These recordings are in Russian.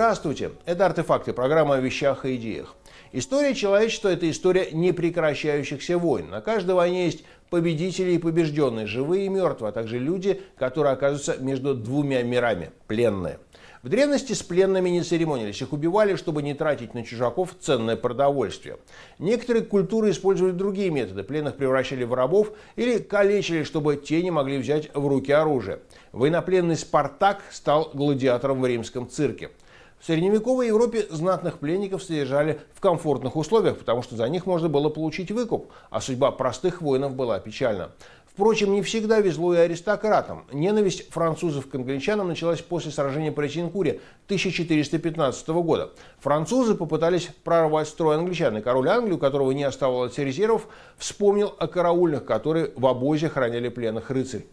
Здравствуйте! Это «Артефакты», программа о вещах и идеях. История человечества – это история непрекращающихся войн. На каждой войне есть победители и побежденные, живые и мертвые, а также люди, которые оказываются между двумя мирами – пленные. В древности с пленными не церемонились, их убивали, чтобы не тратить на чужаков ценное продовольствие. Некоторые культуры использовали другие методы. Пленных превращали в рабов или калечили, чтобы те не могли взять в руки оружие. Военнопленный Спартак стал гладиатором в римском цирке. В средневековой Европе знатных пленников содержали в комфортных условиях, потому что за них можно было получить выкуп, а судьба простых воинов была печальна. Впрочем, не всегда везло и аристократам. Ненависть французов к англичанам началась после сражения при Чинкуре 1415 года. Французы попытались прорвать строй англичан, и король Англии, у которого не оставалось резервов, вспомнил о караульных, которые в обозе храняли пленных рыцарь.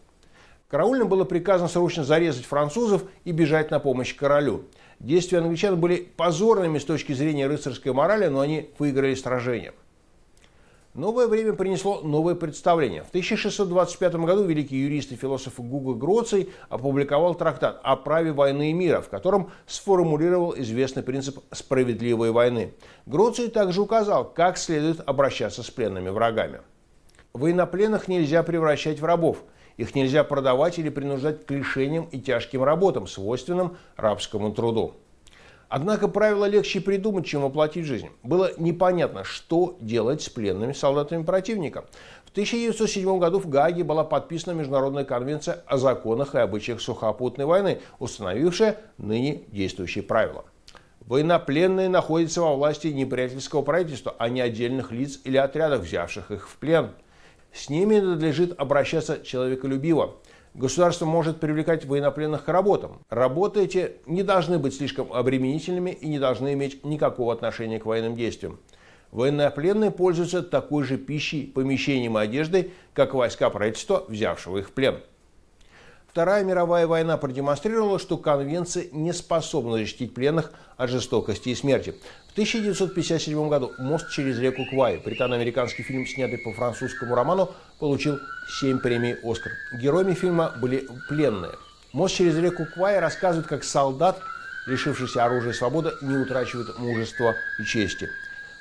Караульным было приказано срочно зарезать французов и бежать на помощь королю. Действия англичан были позорными с точки зрения рыцарской морали, но они выиграли сражение. Новое время принесло новое представление. В 1625 году великий юрист и философ Гуго Гроций опубликовал трактат о праве войны и мира, в котором сформулировал известный принцип справедливой войны. Гроций также указал, как следует обращаться с пленными врагами. Военнопленных нельзя превращать в рабов. Их нельзя продавать или принуждать к лишениям и тяжким работам, свойственным рабскому труду. Однако правило легче придумать, чем воплотить жизнь. Было непонятно, что делать с пленными солдатами противника. В 1907 году в Гааге была подписана Международная конвенция о законах и обычаях сухопутной войны, установившая ныне действующие правила. Военнопленные находятся во власти неприятельского правительства, а не отдельных лиц или отрядов, взявших их в плен. С ними надлежит обращаться человеколюбиво. Государство может привлекать военнопленных к работам. Работы эти не должны быть слишком обременительными и не должны иметь никакого отношения к военным действиям. Военнопленные пользуются такой же пищей, помещением и одеждой, как войска правительства, взявшего их в плен. Вторая мировая война продемонстрировала, что конвенция не способна защитить пленных от жестокости и смерти. В 1957 году «Мост через реку Квай» британо-американский фильм, снятый по французскому роману, получил 7 премий «Оскар». Героями фильма были пленные. «Мост через реку Квай» рассказывает, как солдат, лишившийся оружия свободы, не утрачивает мужества и чести.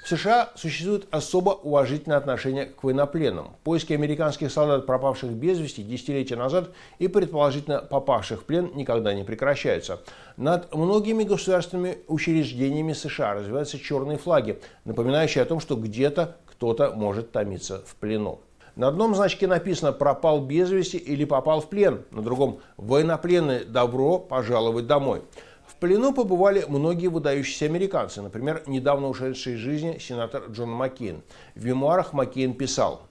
США существует особо уважительное отношение к военнопленным. Поиски американских солдат, пропавших без вести десятилетия назад и предположительно попавших в плен, никогда не прекращаются. Над многими государственными учреждениями США развиваются черные флаги, напоминающие о том, что где-то кто-то может томиться в плену. На одном значке написано «пропал без вести» или «попал в плен», на другом «военнопленный добро пожаловать домой». В плену побывали многие выдающиеся американцы, например, недавно ушедший из жизни сенатор Джон Маккейн. В мемуарах Маккейн писал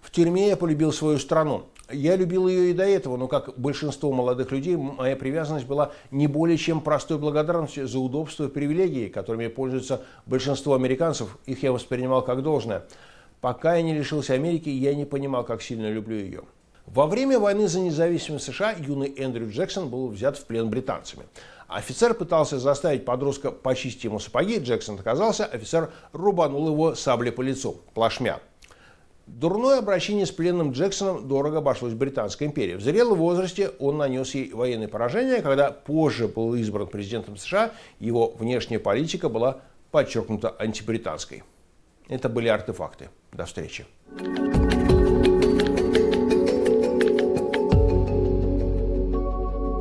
«В тюрьме я полюбил свою страну. Я любил ее и до этого, но, как большинство молодых людей, моя привязанность была не более чем простой благодарностью за удобство и привилегии, которыми пользуются большинство американцев. Их я воспринимал как должное. Пока я не лишился Америки, я не понимал, как сильно люблю ее». Во время войны за независимость США юный Эндрю Джексон был взят в плен британцами. Офицер пытался заставить подростка почистить ему сапоги, Джексон отказался, офицер рубанул его саблей по лицу, плашмя. Дурное обращение с пленным Джексоном дорого обошлось Британской империи. В зрелом возрасте он нанес ей военное поражение, когда позже был избран президентом США, его внешняя политика была подчеркнута антибританской. Это были артефакты. До встречи.